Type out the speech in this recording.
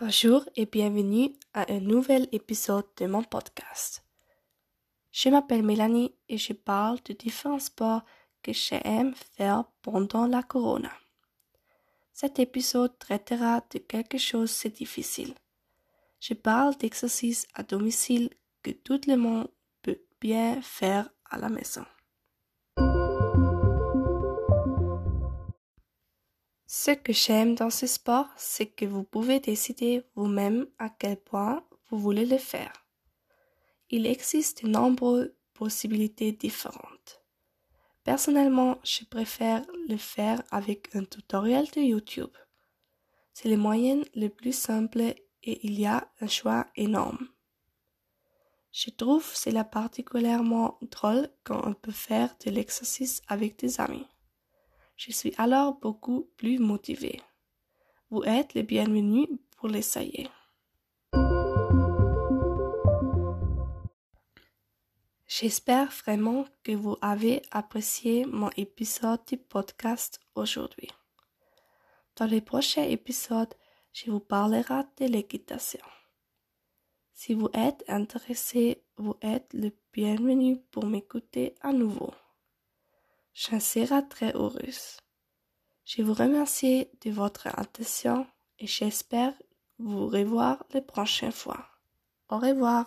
Bonjour et bienvenue à un nouvel épisode de mon podcast. Je m'appelle Mélanie et je parle de différents sports que j'aime faire pendant la corona. Cet épisode traitera de quelque chose de difficile. Je parle d'exercices à domicile que tout le monde peut bien faire à la maison. Ce que j'aime dans ce sport, c'est que vous pouvez décider vous-même à quel point vous voulez le faire. Il existe de nombreuses possibilités différentes. Personnellement, je préfère le faire avec un tutoriel de YouTube. C'est le moyen le plus simple et il y a un choix énorme. Je trouve cela particulièrement drôle quand on peut faire de l'exercice avec des amis. Je suis alors beaucoup plus motivé. Vous êtes les bienvenus pour l'essayer. J'espère vraiment que vous avez apprécié mon épisode du podcast aujourd'hui. Dans les prochains épisodes, je vous parlerai de l'équitation. Si vous êtes intéressé, vous êtes le bienvenu pour m'écouter à nouveau. J'en serai très heureuse. Je vous remercie de votre attention et j'espère vous revoir la prochaine fois. Au revoir.